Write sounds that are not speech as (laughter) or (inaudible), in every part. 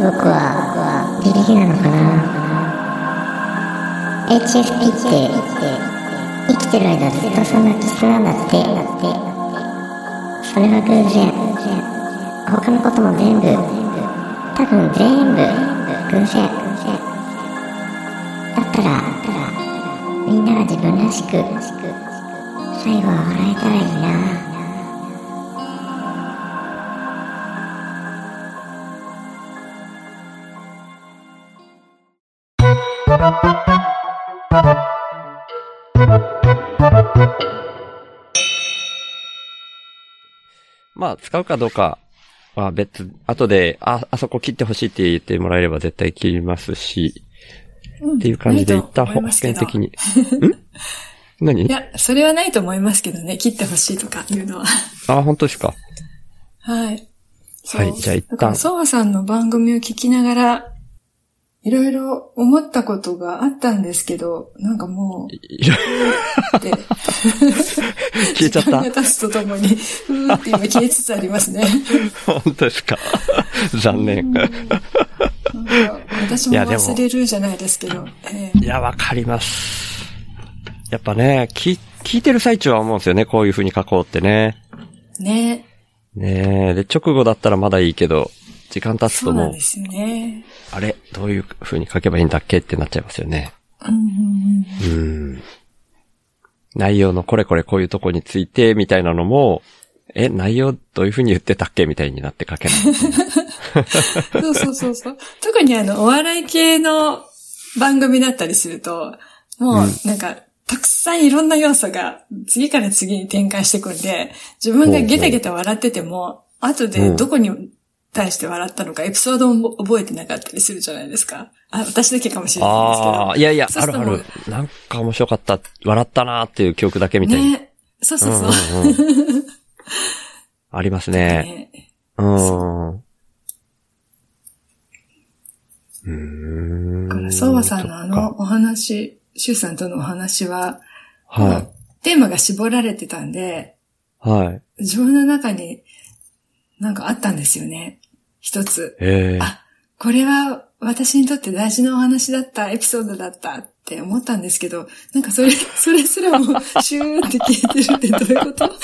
僕はビビリなのかな。HSP って生きてる間ずっとそんな気質なんだって。それは偶然。他のことも全部多分全部偶然。だったらみんなが自分らしく最後は笑えたらいいな。まあ、使うかどうかは別、後で、あ、あそこ切ってほしいって言ってもらえれば絶対切りますし、うんっていう感じで一旦保険的に。ん？何？いや、それはないと思いますけどね、切ってほしいとかいうのは。あ、本当ですか？はい。はいじゃあ一旦ソワさんの番組を聞きながら、いろいろ思ったことがあったんですけど、なんかもう、いろって、(laughs) 消えちゃった時間が経つとともに、ふーって今消えつつありますね。本当ですか？残念。なんか私も忘れるじゃないですけど、ええいや、わかります。やっぱね、聞、聞いてる最中は思うんですよね。こういう風に書こうってね。ねねえ。で、直後だったらまだいいけど、時間経つそうともう、なんですよね。あれどういう風に書けばいいんだっけってなっちゃいますよね。うんうんうんうん。内容のこれこれこういうとこについて、みたいなのも、え、内容どういう風に言ってたっけみたいになって書けない。(laughs) そうそうそうそう。特にあの、お笑い系の番組だったりすると、もうなんか、たくさんいろんな要素が次から次に展開していくんで、自分がゲタゲタ笑ってても、後でどこに対して笑ったのかエピソードも覚えてなかったりするじゃないですか。あ、私だけかもしれないんですけど。ああ、いやいや、あるある。なんか面白かった、笑ったなーっていう記憶だけみたいに。ね。そうそうそう。うんうんうん (laughs) ありますね。ねうん。うーん。だから、相馬さんのあのお話、シュウさんとのお話は、はテーマが絞られてたんで、い。はい。自分の中になんかあったんですよね。一つ。ええあこれは私にとって大事なお話だった、エピソードだったって思ったんですけど、なんかそれ、(laughs) それすらもシューって消えてるってどういうこと？(laughs)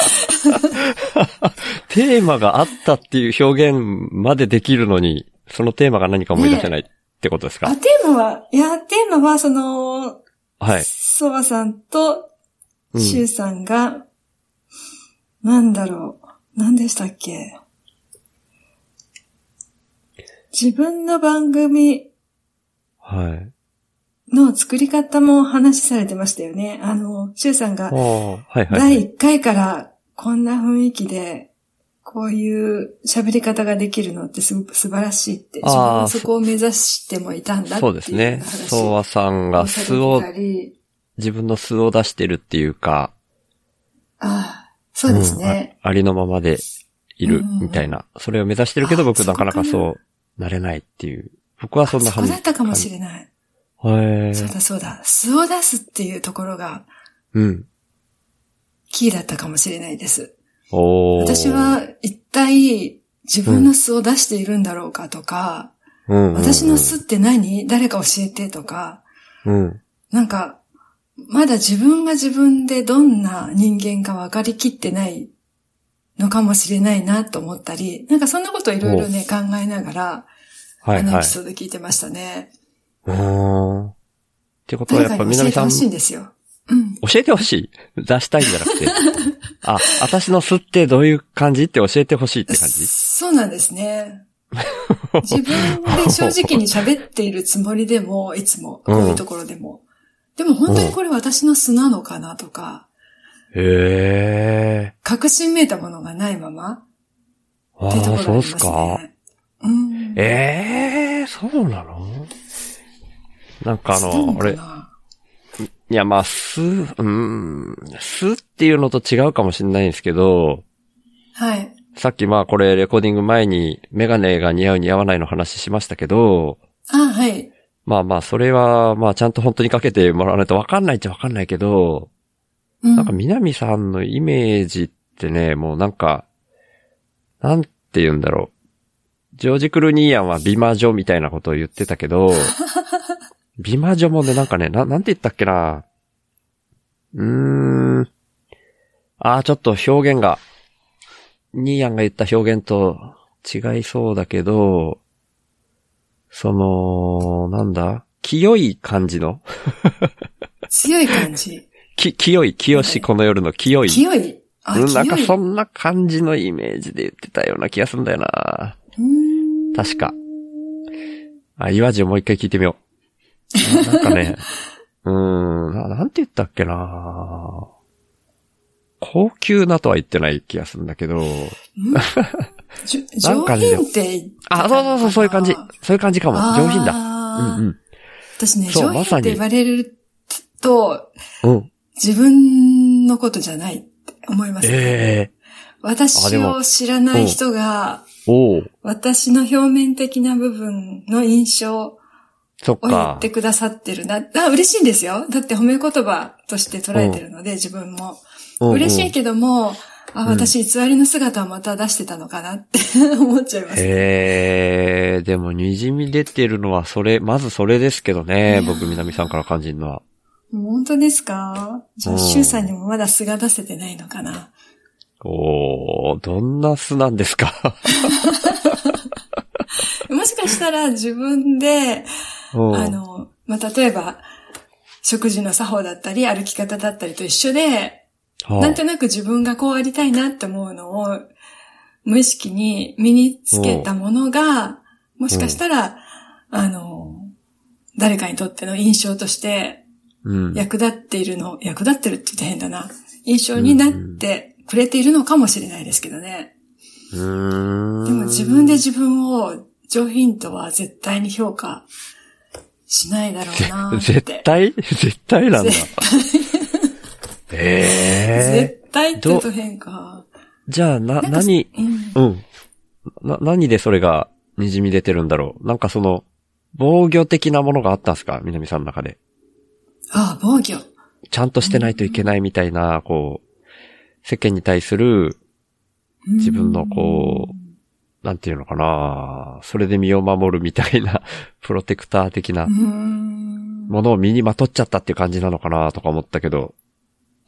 テーマがあったっていう表現までできるのに、そのテーマが何か思い出せないってことですか、あ、テーマは、いや、テーマはその、はい。ソワさんとうん。シュウさんが、なんだろう、何でしたっけ？自分の番組はい。の作り方も話されてましたよね。あの、シュウさんが。第1回からこんな雰囲気で、こういう喋り方ができるのってすごく素晴らしいって、自分はそこを目指してもいたんだってそうですね。話ソワさんが素を自分の素を出してるっていうか、ああ、そうですね。うんあありのままでいるうんみたいな。それを目指してるけどあ僕なかなかそうなれないっていう。僕はそんなそこだったかもしれれない。へえ。そうだそうだ。素を出すっていうところがうん。キーだったかもしれないです。おー私、は一体自分の素を出しているんだろうかとか、うん私の素って何？誰か教えてとか、うん。なんか、まだ自分が自分でどんな人間か分かりきってないのかもしれないなと思ったり、なんかそんなこといろいろね、考えながら、はいはいあのエピ。ソード聞いてましたね。うーん。ってことはやっぱ誰かに教えてほ南さん、教しいんですよ。うん。えてほしい出したいんじゃなくて。あ、私の素ってどういう感じって教えてほしいって感じ？そうなんですね。自分で正直に喋っているつもりでも、いつも、こういうところでも。でも本当にこれ私の素なのかなとか、へえ。確信めいたものがないままああ、ろがありますそうっすか。ね。うん。ええそうなの？なんかあの、俺、いやまあ、す、うーん、すっていうのと違うかもしれないんですけど、はい。さっきまあこれレコーディング前にメガネが似合う似合わないの話しましたけど、あ、はい。まあまあそれはまあちゃんと本当にかけてもらわないとわかんないっちゃわかんないけど、うん。なんか南さんのイメージってね、もうなんか、なんて言うんだろう。ジョージ・クルニーヤンは美魔女みたいなことを言ってたけど、(laughs) 美魔女もね、なんかね、な、なんて言ったっけな。うーん。あー、ちょっと表現が、ニーヤンが言った表現と違いそうだけど、その、なんだ？清い感じの？強い感じ。き、清い、清しこの夜の清い。清い？あ、うん、なんかそんな感じのイメージで言ってたような気がするんだよな。確か。あ、岩地をもう一回聞いてみよう。ななんかね、(laughs) うーんな、なんて言ったっけな高級なとは言ってない気がするんだけど、(laughs) なんかね上品ってあ、そうそうそう、そういう感じ。そういう感じかも。上品だ。だうん私ね、上そうまさに品って言われると、うん。うん。自分のことじゃないって思いますね。ええあ私を知らない人が、私の表面的な部分の印象を言かっ。てくださってるな。あ、嬉しいんですよ。だって褒め言葉として捉えてるので、自分も。嬉しいけども、あ、うん私偽りの姿をまた出してたのかなって (laughs) 思っちゃいます。へえ、でも滲み出てるのはそれ、まずそれですけどね僕南さんから感じるのは。本当ですか？じゃあ、うんシュウさんにもまだ素が出せてないのかな？おー、どんな素なんですか？もしかしたら自分で、う。んあの、まあ、例えば、食事の作法だったり、歩き方だったりと一緒で、はあなんとなく自分がこうありたいなって思うのを、無意識に身につけたものが、もしかしたら、あの、誰かにとっての印象としてうん。役立っているの、役立ってるって言って変だな。印象になってくれているのかもしれないですけどね。でも自分で自分を上品とは絶対に評価しないだろうなって。(laughs) 絶対？絶対なんだ。絶ええ絶対ってと変か。じゃあ、な、な何、うんうん。な、何でそれが滲み出てるんだろうなんかその、防御的なものがあったんですか？南さんの中で。ああ、防御。ちゃんとしてないといけないみたいな、こう、世間に対する、自分のこなんていうのかなそれで身を守るみたいな、(laughs) プロテクター的な。ものを身にまとっちゃったっていう感じなのかなとか思ったけど、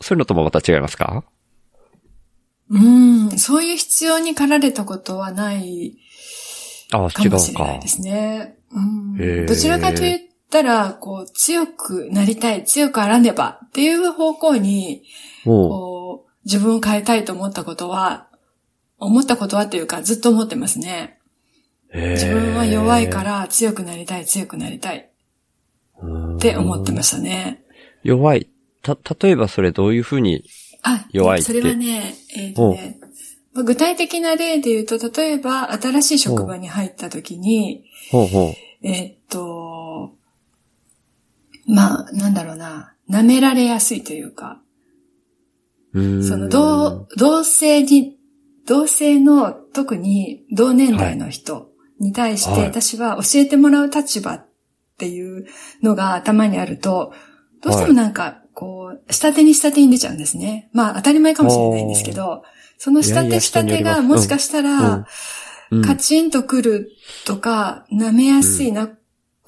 そういうのともまた違いますか？うん。そういう必要に駆られたことはないああ、かもしれないで。すね。うんどちらかと言ったら、こう、強くなりたい、強くあらねばっていう方向に、こう、自分を変えたいと思ったことは、思ったことはっていうか、ずっと思ってますね。自分は弱いから強くなりたい、強くなりたいって思ってましたね。弱い。た、例えばそれどういうふうに、あ、弱いって？それはね、えっ、とね、まあ具体的な例で言うと、例えば、新しい職場に入った時に、ほうほえっと、まあ、なんだろうな、舐められやすいというか、その、同、同性に、同性の特に同年代の人に対して、はい。私は教えてもらう立場っていうのが頭にあると、どうしてもなんか、こう、下手に下手に出ちゃうんですね。まあ、当たり前かもしれないんですけど、その下手下手がもしかしたら、うん。カチンとくるとか、舐めやすいな、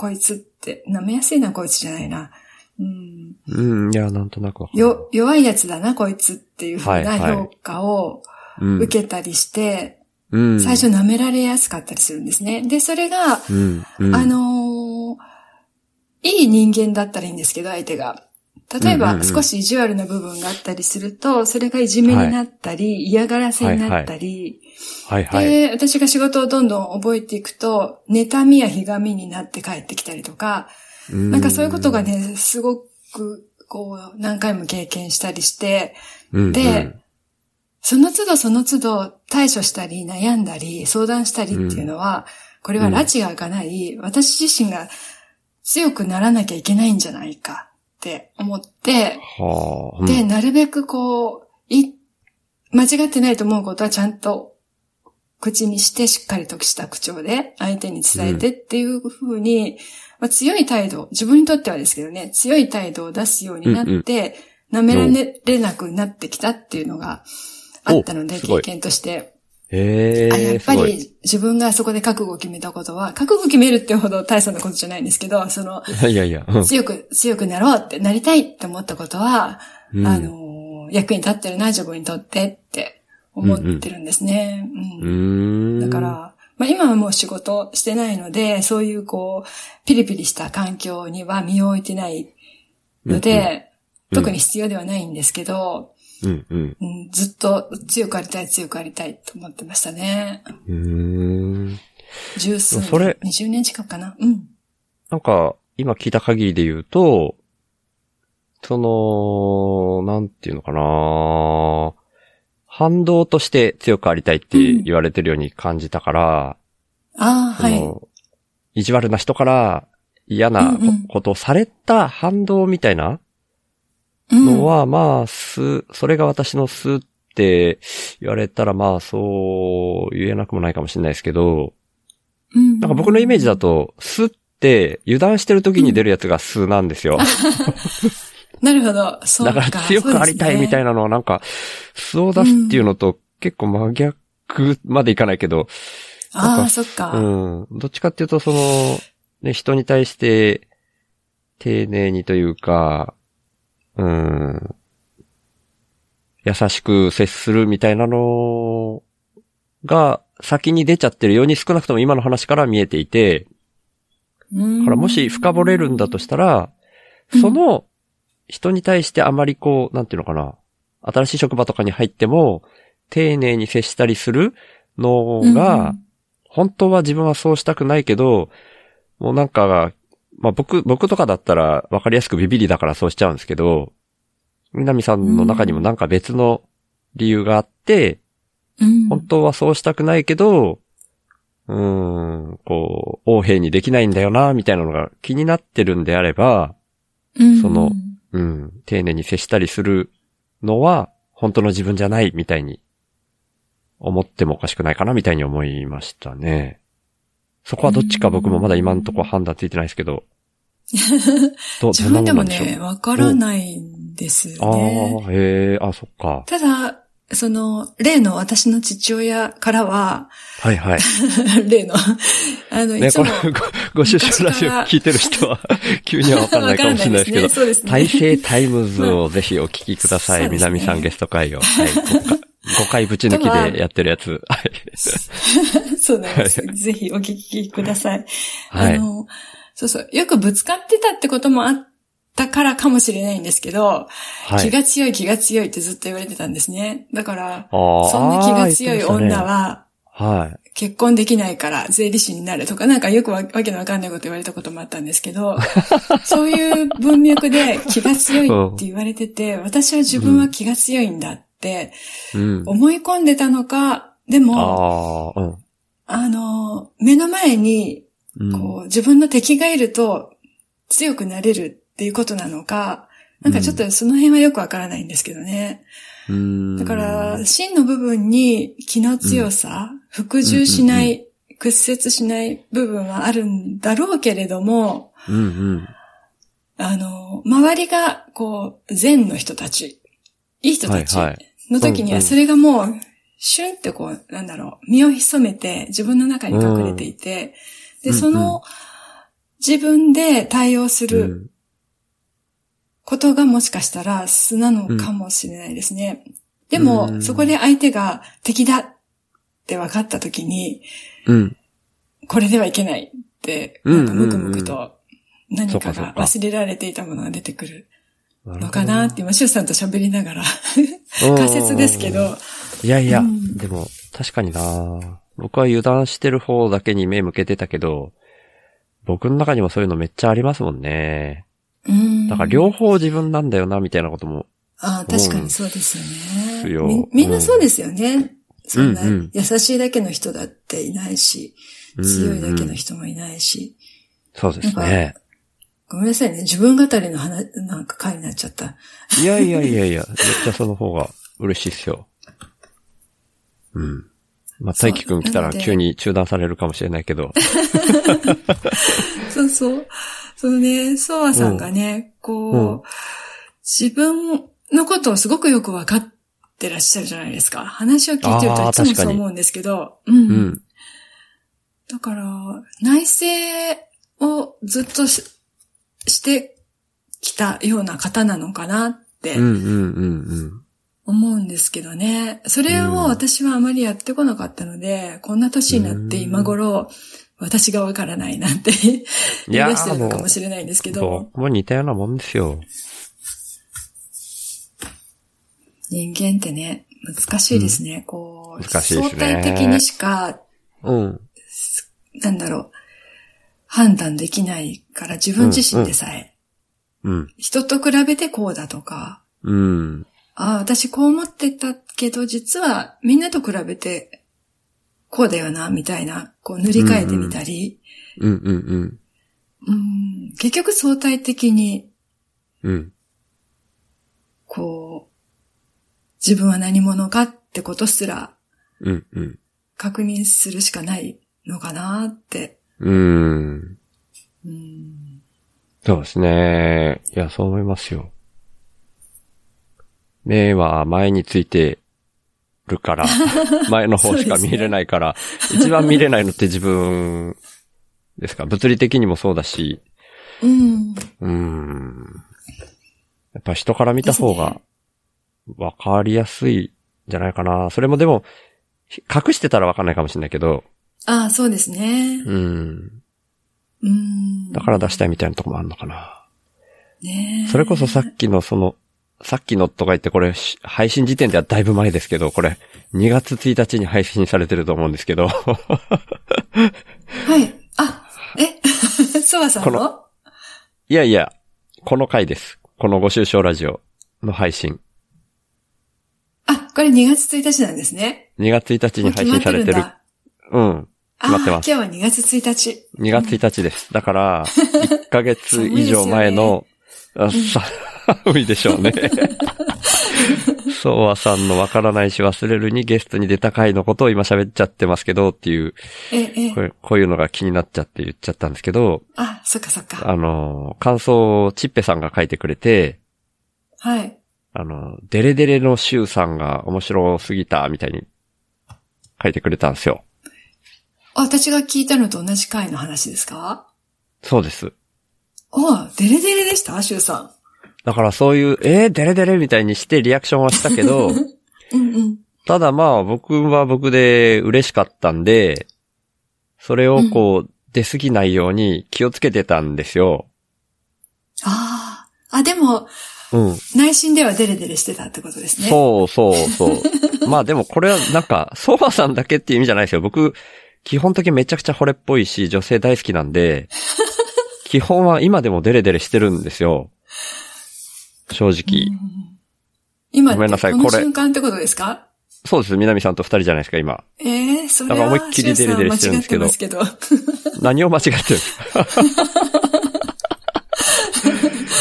こいつって、舐めやすいな、こいつじゃないな。うん、うん、いや、なんとなくよ、弱いやつだな、こいつっていうふうなはいはい評価をうん受けたりして、うん。最初舐められやすかったりするんですね。で、それが、うん、うん。あのーいい人間だったらいいんですけど、相手が。例えば、うんうんうん。少し意地悪な部分があったりすると、それがいじめになったり、嫌がらせになったり、はいはい。で、私が仕事をどんどん覚えていくと、妬みやひがみになって帰ってきたりとか、ななんかそういうことが、ね、すごく、こう、何回も経験したりして、うん、でその都度その都度対処したり悩んだり相談したりっていうのは、これは拉致が開かない、私自身が強くならなきゃいけないんじゃないかって思って、はあ。で、なるべくこう、い、間違ってないと思うことはちゃんと口にしてしっかりとした口調で相手に伝えてっていうふうに、まあ、強い態度、自分にとってはですけどね、強い態度を出すようになって、舐められなくなってきたっていうのがあったので、経験として。へえ。あやっぱ。り自分がそこで覚悟を決めたことは、覚悟決めるってほど大層なことじゃないんですけど、その、いやいや、うん強く、強くなろうって、なりたいって思ったことは、うんあの、役に立ってるな、自分にとってって思ってるんですね。ううん。だか、ら、まあ今はもう仕事してないので、そういうこう、ピリピリした環境には身を置いてないので、うん特に必要ではないんですけど、うんうん。うん、ずっと強くありたい、強くありたいと思ってましたね。うーん。十数それ年、20年近くかな。うん。なんか、今聞いた限りで言うと、その、なんていうのかな反動として強くありたいって言われてるように感じたから、ああ、はい。意地悪な人から嫌なうんうんことをされた反動みたいなうんのは、まあ、す、それが私のすって言われたら、まあ、そう言えなくもないかもしれないですけど、うんなんか僕のイメージだと、すって油断してる時に出るやつがすなんですよ。(laughs) なるほど。そうか。だから強くありたいみたいな。なのはなんか、素を出すっていうのと結構真逆までいかないけど、ああ、そっか。うん。どっちかっていうと、その、ね、人に対して、丁寧にというか、うん、優しく接するみたいなのが先に出ちゃってるように少なくとも今の話から見えていて、からもし深掘れるんだとしたら、うん。その人に対してあまりこう、なんていうのかな、新しい職場とかに入っても、丁寧に接したりするのが、本当は自分はそうしたくないけど、もうなんか、まあ僕、僕とかだったら分かりやすくビビリだからそうしちゃうんですけど、南さんの中にもなんか別の理由があって、うん、本当はそうしたくないけど、うーん、こう、横平にできないんだよな、みたいなのが気になってるんであれば、うんそのうん、丁寧に接したりするのは、本当の自分じゃない、みたいに、思ってもおかしくないかな、みたいに思いましたね。そこはどっちか僕もまだ今のところ判断ついてないですけど。ど、自分でもね、わからないんですあよね。あ、へえ、あ、そっか。ただ、その、例の私の父親からは、はいはい。(laughs) 例の、あの、いね、つもこれ、、ご、ご出身ラジオ聞いてる人は、急にはわかんないかもしれないですけど、そうですね。大成タイムズをぜひお聞きください。そうですね南さんゲスト会を。はい。(laughs) 5回ぶち抜きでやってるやつ。はい。そうなんです。ぜひお聞きください。はいあの、そうそう、よくぶつかってたってこともあったからかもしれないんですけど、はい。気が強い気が強いってずっと言われてたんですね。だから、そんな気が強い女ははい。結婚できないから税理士になるとか、なんかよくわわけのわかんないこと言われたこともあったんですけど、(laughs) そういう文脈で気が強いって言われてて、私は自分は気が強いんだってうん。思い込んでたのか、でも、ああ、うん。あの、目の前にうんこう、自分の敵がいると強くなれるっていうことなのか、なんかちょっとその辺はよくわからないんですけどね。うん。だから、真の部分に気の強さ、服従しない、屈折しない部分はあるんだろうけれども、うんうん。あの、周りが、こう、善の人たち、いい人たちの時には、それがもう、シュンってこう、なんだろう、身を潜めて自分の中に隠れていて、で、うんその、自分で対応するうん。ことがもしかしたら素なのかもしれないですね。でうも、ん。そこで相手が敵だって分かった時に、うん。これではいけないって、うんなんかムクムクと何かが忘れられていたものが出てくるのかなって今、シュウさんと喋りながら仮説ですけど、いやいや、うん。でも、確かにな僕は油断してる方だけに目向けてたけど、僕の中にもそういうのめっちゃありますもんね。うんだから両方自分なんだよな、みたいなことも。ああ、確かにそうですよね。みみんなそうですよね。うんうん優しいだけの人だっていないし、うん強いだけの人もいないし。そうですね。ごめんなさいね。自分語りの話、なんか回になっちゃった。いやいやいやいや、めっちゃその方が嬉しいっすよ。うん。まあ、大輝くん来たら急に中断されるかもしれないけど。(laughs) そうそう。そのね、ソワさんがね、こう、うん自分のことをすごくよくわかっってらっしゃるじゃないですか。話を聞いてるといつもそう思うんですけど。うん。うん。だから、内省をずっとししてきたような方なのかなってうんうんうんうん。思うんですけどね。それを私はあまりやってこなかったので、こんな年になって今頃、私がわからないなんて言い出してるのかもしれないんですけど、僕も似たようなもんですよ。人間ってね、難しいですね。こう、難しいですね相対的にしか、うん。なんだろう、判断できないから自分自身でさえ、うん。人と比べてこうだとか、うん。ああ、私こう思ってたけど、実はみんなと比べて、こうだよな、みたいな、こう塗り替えてみたり、うんうんうん。うん結局相対的に、うん。こう、自分は何者かってことすらうんうん。確認するしかないのかなって。うん。うんそうですね。いや、そう思いますよ。目は前についてるから、(laughs) 前の方しか見れないから、一番見れないのって自分ですか？物理的にもそうだし、うん。うーん。やっぱ人から見た方がわかりやすいんじゃないかな。それもでも、隠してたらわかんないかもしれないけど、ああ、そうですね。うん。うん。だから出したいみたいなとこもあるのかな。ねえそれこそさっきのその、さっきのとか言ってこれ、し配信時点ではだいぶ前ですけど、これ、2月1日に配信されてると思うんですけど、(laughs) はい。あ、え、(laughs) ソワさんこのいやいや、この回です。このご愁傷ラジオの配信。あ、これ2月1日なんですね。2月1日に配信されてる。うん。決まってます今日は2月1日。2月1日です。だから、1ヶ月以上前の、(laughs) あさ寒いでしょうね。(laughs) ソワさんのわからないし忘れるにゲストに出た回のことを今喋っちゃってますけどっていう、え、えこ、れこういうのが気になっちゃって言っちゃったんですけど、あ、そっかそっか。あの、感想をチッペさんが書いてくれて、はい。あの、デレデレのシュウさんが面白すぎたみたいに書いてくれたんですよ。あ、私が聞いたのと同じ回の話ですか？そうです。あ、デレデレでした？シュウさだからそういう、えー、デレデレみたいにしてリアクションはしたけど、ん。(laughs) うんうん。ただまあ僕は僕で嬉しかったんで、それをこう、出過ぎないように気をつけてたんですよ。ああ。あ、でも、うん。内心ではデレデレしてたってことですね。そうそうそう。(laughs) まあでもこれはなんか、ソファさんだけっていう意味じゃないですよ。僕、基本的にめちゃくちゃ惚れっぽいし、女性大好きなんで、(laughs) 基本は今でもデレデレしてるんですよ。正直。うん今、ごめんなさいこれ瞬間ってことですか？そうです。南さんと二人じゃないですか、今。ええそれだか思いっきりデレデレしてるんですけど。(laughs) 何を間違ってるんですか？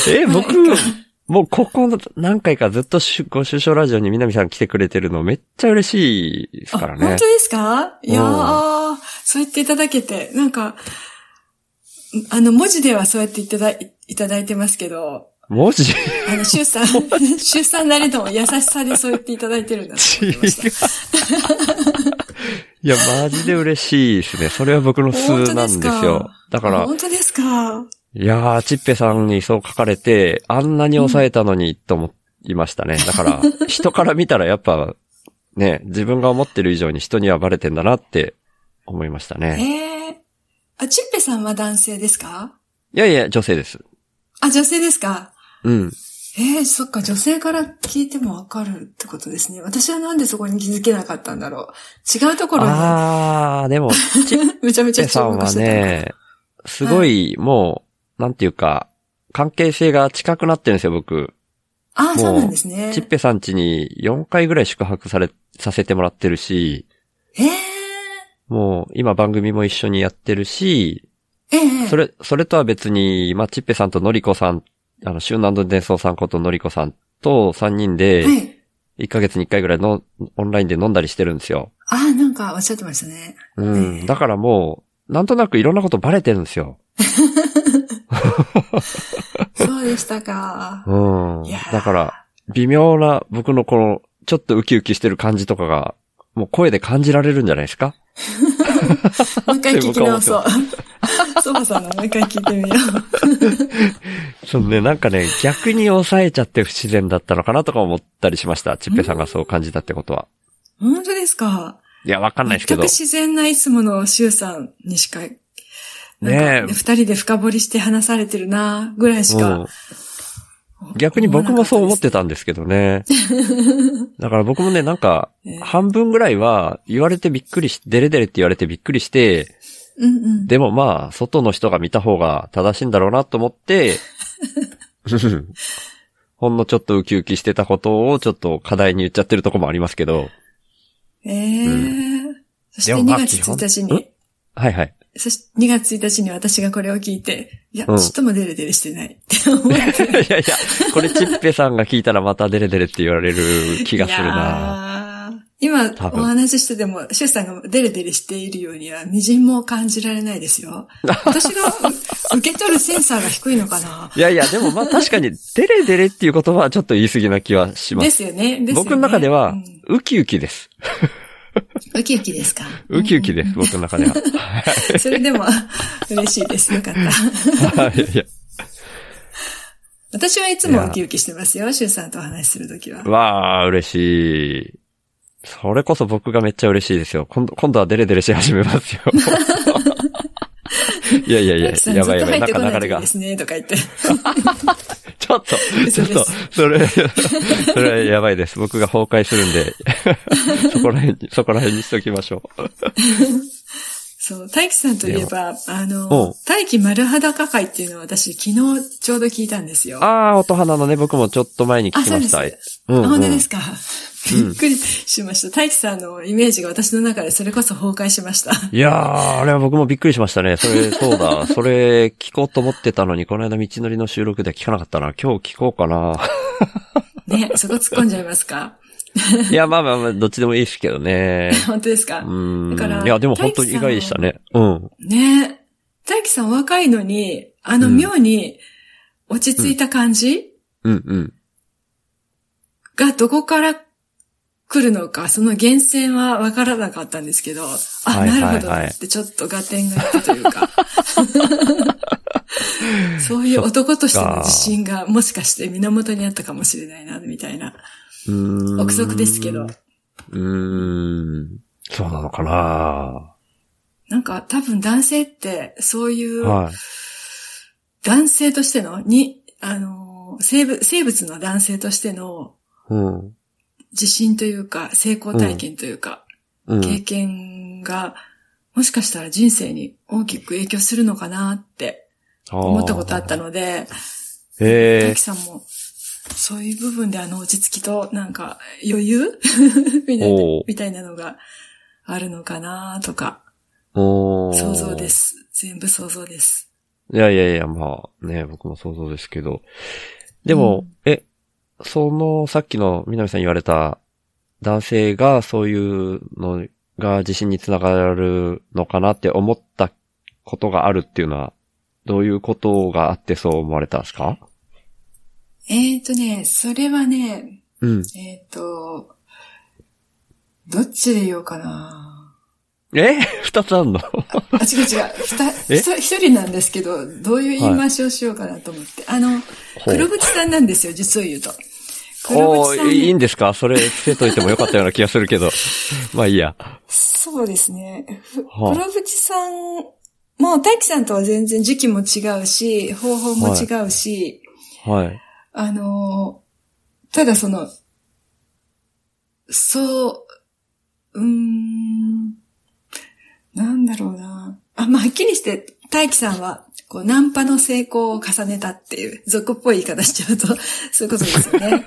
(laughs) え、僕、もうここ何回かずっとしご首相ラジオに南さん来てくれてるのめっちゃ嬉しいですからねあ本当。ですか？いやうんー、そう言っていただけて、なんか、あの、文字ではそうやっていただいいただいてますけど、文字あの、シュウさん、シュウさんなりの優しさでそう言っていただいてるんだと思いました。いや、マジで嬉しいですね。それは僕の素なんですよ。だから、本当ですか？いやー、チッペさんにそう書かれて、あんなに抑えたのに、と思いましたね。だから、(laughs) 人から見たらやっぱ、ね、自分が思ってる以上に人にはバレてんだなって思いましたえね。えあ、チッペさんは男性ですか？いやいや、女性です。あ、女性ですか？うん。ええそっか、女性から聞いてもわかるってことですね。私はなんでそこに気づけなかったんだろう。違うところに、あー、でも、(laughs) めちゃめちゃペさんは注目してた。ね、すごい、もう、なんていうか、関係性が近くなってるんですよ、僕。ああ、そうなんですね。チッペさん家に4回ぐらい宿泊され、させてもらってるし、ええもう今番組も一緒にやってるし、ええそれ、それとは別に、まあ、チッペさんとのりこさん、あの、シューナンド伝送さんことのりこさんと3人で、はい。1ヶ月に1回ぐらいのオンラインで飲んだりしてるんですよ。ああ、なんかおっしゃってましたね。うん。だからもう、なんとなくいろんなことバレてるんですよ。そうでしたか。(laughs) うんだから、微妙な僕のこのちょっとウキウキしてる感じとかが、もう声で感じられるんじゃないですか？(laughs) もう一回聞き直そう。ソファさんのもう一回聞いてみよう。(laughs) そうね、なんかね、逆に抑えちゃって不自然だったのかなとか思ったりしました。ちっぺさんがそう感じたってことは。本当ですか？いや、わかんないですけど全く。自然ないつものシュウさんにしか、ねえ二人で深掘りして話されてるな、ぐらいしか。うん逆に僕もそう思ってたんですけどね。だから僕もね、なんか (laughs) ええ、半分ぐらいは言われてびっくりし、デレデレって言われてびっくりして、うんうん。でもまあ、外の人が見た方が正しいんだろうなと思って、(laughs) ほんのちょっとウキウキしてたことをちょっと課題に言っちゃってるとこもありますけど、ええそして2でもまあ月1日に、はいはい。そして2月1日に私がこれを聞いて、いや、うんちっともデレデレしてないって思って。(laughs) いやいや、これチッペさんが聞いたらまたデレデレって言われる気がするな。今お話ししてても、シュウさんがデレデレしているようには、みじんも感じられないですよ。(laughs) 私がう受け取るセンサーが低いのかな？いやいや、でもまあ確かに、デレデレっていう言葉はちょっと言い過ぎな気はしま。ですすよね。ですよね僕の中ではうん、ウキウキです。ウキウキですか？ウキウキです、僕の中では。う (laughs) んそれでも、嬉しいです。よかった。いやいや。私はいつもウキウキしてますよ。シュウさんとお話しするときは。わあ、嬉しい。それこそ僕がめっちゃ嬉しいですよ。今度、今度はデレデレし始めますよ。(laughs) いやいやいややばいやばい、なんか流れがいといいで。すね、とか言って。(laughs) ちょっと、ちょっと、それ、(laughs) それはやばいです。僕が崩壊するんで、そこら辺に、そこら辺にしときましょう。そう、大輝さんといえば、あうんの、大輝丸裸会っていうのを私昨日ちょうど聞いたんですよ。ああ、音花のね、僕もちょっと前に聞きました。あそうですうん、うん。あ本当ですか？うんびっくりしました。大輝さんのイメージが私の中でそれこそ崩壊しました。いやー、あれは僕もびっくりしましたね。それ、そうだ。(laughs) それ、聞こうと思ってたのに、この間道のりの収録では聞かなかったな。今日聞こうかな。ね、そこ突っ込んじゃいますか？いや、まあまあまあ、どっちでもいいですけどね。(laughs) 本当ですか？うん。だからいや、でも本当に意外でしたね。うん。ね大輝さんお若いのに、あのうん妙に落ち着いた感じうんうん。がどこから来るのか、その源泉はわからなかったんですけど、あ、はいはいはいなるほどってちょっと合点がいったというか。(laughs) そういう男としての自信がもしかして源にあったかもしれないな、みたいな。うーん。憶測ですけど。うーん。そうなのかななんか多分男性ってそういうはい。男性としての、に、あの、生物、生物の男性としてのうん。自信というか、成功体験というか、うん。経験が、もしかしたら人生に大きく影響するのかなって思ったことあったので、へえ大樹さんも、そういう部分であの落ち着きと、なんか余裕？(laughs) みたいなみたいなのがあるのかなとか、想像で。す。全部想像です。いやいやいや、まあね、僕も想像ですけど。でも、え、その、さっきの南さん言われた男性がそういうのが自信につながるのかなって思ったことがあるっていうのは、どういうことがあってそう思われたんですか？えーとね、それはね、うん。えーと、どっちで言おうかな。え？(laughs) 二つあんの？あ、違う違う。ふたえ？ひと一人なんですけど、どういう言い回しをしようかなと思って。あの、ほう黒渕さんなんですよ、実を言うと。黒お渕さん、ーいいんですか？それ捨てといてもよかったような気がするけど。(laughs) まあいいや。そうですね。黒渕さん、もう大輝さんとは全然時期も違うし、方法も違うし、はい。あのー、ただその、そう、うーん、なんだろうな。あ、まあ、はっきりして、大輝さんは、こう、ナンパの成功を重ねたっていう、俗っぽい言い方しちゃうと、(laughs) そういうことですよね。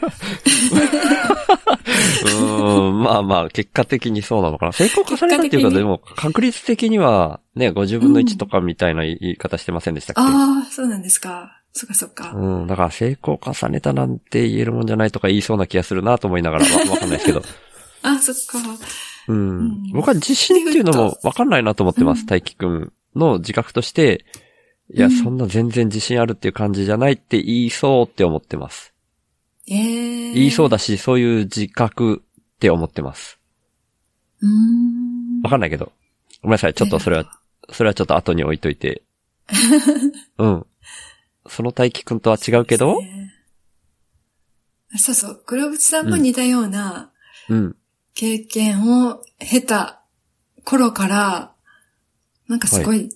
うーん、まあまあ、結果的にそうなのかな。成功重ねたっていうか、でも、確率的には、ね、50分の1とかみたいな言い方してませんでしたっけ、ああ、そうなんですか。そっかそっか。うん、だから成功重ねたなんて言えるもんじゃないとか言いそうな気がするなと思いながら、わわかんないですけど。(laughs) あ、そっか。うん。ん僕は自信っていうのもわかんないなと思ってます。大輝くんの自覚として、いや、うんそんな全然自信あるっていう感じじゃないって言いそうって思ってます。ええ言いそうだし、そういう自覚って思ってます。うーん。わかんないけど。ごめんなさい。ちょっとそれは、それはちょっと後に置いといて。(laughs) うん。その大輝くんとは違うけど、ねそうそう。黒渕さんも似たようなうん。経験を経た頃から、なんかすごい、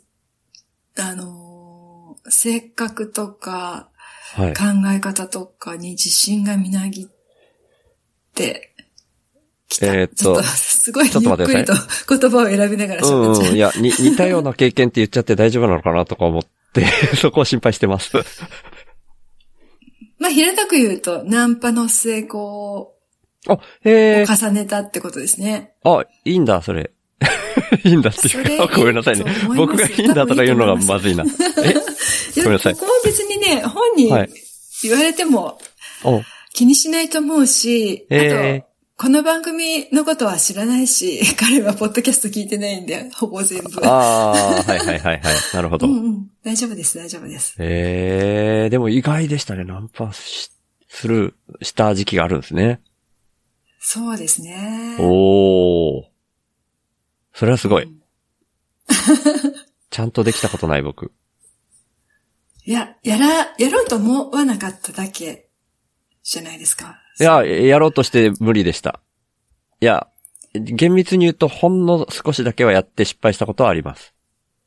あのー性格とかはい。考え方とかに自信がみなぎってきた。えーっとちょっと、(laughs) すごいゆっくりと言葉を選びながらうん喋っちゃう。うん。いや、に、似たような経験って言っちゃって大丈夫なのかなとか思って、(laughs) そこを心配してます。(laughs) まあ、平たく言うと、ナンパの成功をあ、へえ。重ねたってことですね。あ、いいんだ、それ。(laughs) いいんだっていうか、ごめんなさいね僕がいいんだとか言うのがまずいな。え？いやごめんなさいここは別にね、本にはい言われてもお、気にしないと思うし、えあと、この番組のことは知らないし、(laughs) 彼はポッドキャスト聞いてないんで、ほぼ全部。ああ、はいはいはいはい。なるほどう。んうん。大丈夫です、大丈夫です。ええでも意外でしたね。ナンパし、する、した時期があるんですね。そうですね。おー。それはすごい。うん (laughs) ちゃんとできたことない僕。いや、やら、やろうと思わなかっただけじゃないですか。いや、やろうとして無理でした。いや、厳密に言うとほんの少しだけはやって失敗したことはあります。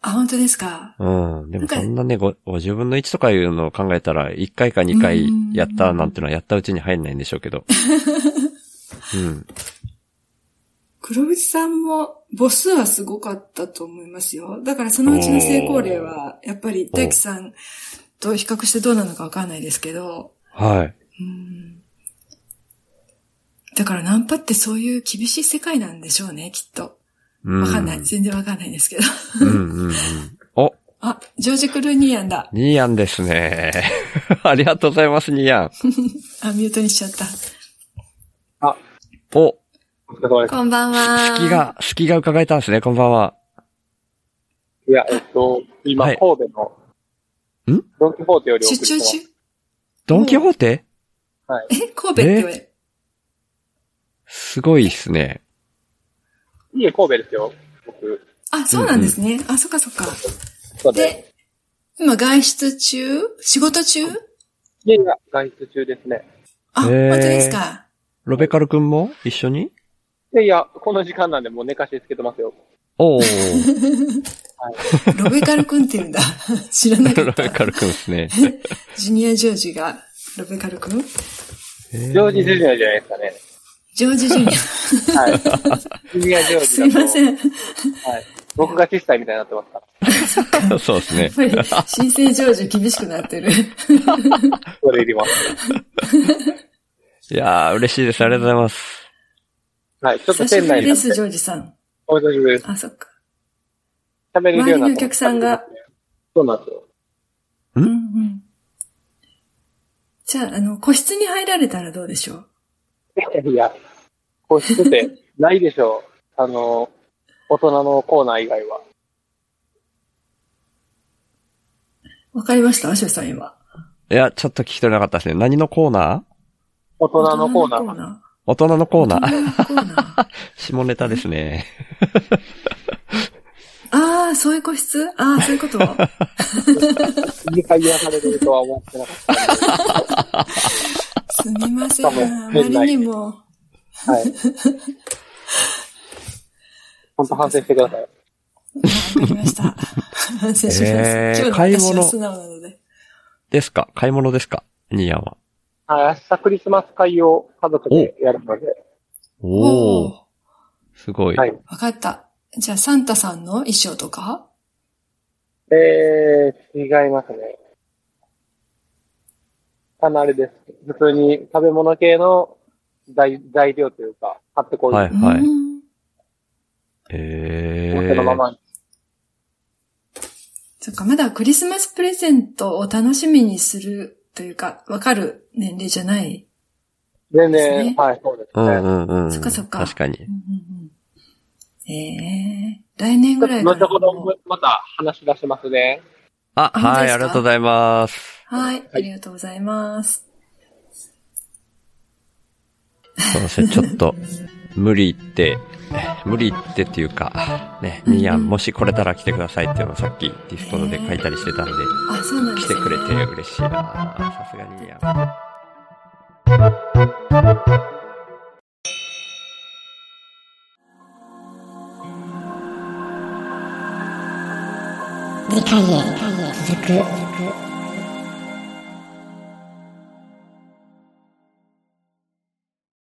あ、本当ですか？うん。でもそんなね、ご50分の1とかいうのを考えたら、1回か2回やったなんてのはやったうちに入んないんでしょうけど。(laughs) うん。黒渕さんも母数はすごかったと思いますよ。だからそのうちの成功例は、やっぱり大樹さんと比較してどうなのかわかんないですけど、はい。うんだからナンパってそういう厳しい世界なんでしょうね、きっと。うん。わかんない。全然わかんないですけど。うんうんうん。お、(laughs) あ、ジョージ・クルーニーアンだ。ニーヤンですね。(laughs) ありがとうございます、ニーヤン。(laughs) あ、ミュートにしちゃった。お、お。こんばんは。隙が、隙が伺えたんですね、こんばんは。いや、えっと、今、はい神戸の、ん？ドンキホーテより出張。中ドンキホーテ？はい。え、神戸ってすごいっすね。いえ、神戸ですよ。僕。あ、そうなんですね。あ、そっかそっか。そうで。で、今外出中？仕事中？いやいや、外出中ですね。あ、本当ですか。ロベカルくんも一緒に？いやいや、この時間なんでもう寝かしつけてますよ。おー、(laughs) ロベカル君って言うんだ。(laughs) 知らなかロった。ベカルくんですね。(laughs) ジュニア・ジョージがロベカル君？ジョージ・ジュニアじゃないですかね。ジョージ・ジュニはい。ジュニア・ジョーア。(laughs) ジすいません。はい。僕が小さいみたいになってますか (laughs) そうですねっ。ぱり、新生ジョージ厳しくなってる。それいります。いやー、嬉しいです。ありがとうございます。はい。ちょっと久し店内にぶりです、ジョージさん。お久しぶりです。あ、そっか。喋れるようにな周りのお客さんが。そうなんですよ。うんうん？じゃあ、あの、個室に入られたらどうでしょう？いや、個室ってないでしょう。あの、大人のコーナー以外は。わかりましたアシュさん今。いや、ちょっと聞き取れなかったですね。何のコーナー？大人のコーナー。ー。大人のコーナー。大人のコーナー。下ネタですね。ああ、そういう個室？ああ、そういうこと？2回されるとは思ってなかった。すみません。多分あまりにも。はい。本当反省してください。わかりました。反省します。えー (laughs) 今日の買い物素直なので。ですか？買い物ですか？ニーヤンは。はい、明日クリスマス会を家族でやるので。おー。すごい。はい。わかった。じゃあ、サンタさんの衣装とか？えー、違いますね。あの、あれです。普通に食べ物系の材材料というか、買ってこい。はいはいうんえー。そのままに。そっか、まだクリスマスプレゼントを楽しみにするというか、わかる年齢じゃない。ね然、はい、そうですね。うんうんうん。そっかそっか確かにうん。うんうんええ来年ぐらいから後ほど。また話し出しますね。あ、はい、ありがとうございます。はい、ありがとうございます。そうですね、ちょっと、無理って、無理ってっていうか、ね、ニーヤンもし来れたら来てくださいっていうのをさっきディスコードで書いたりしてたんで、あ、そうなんですね。来てくれて嬉しいなさすがにニーヤン。次回へ続く。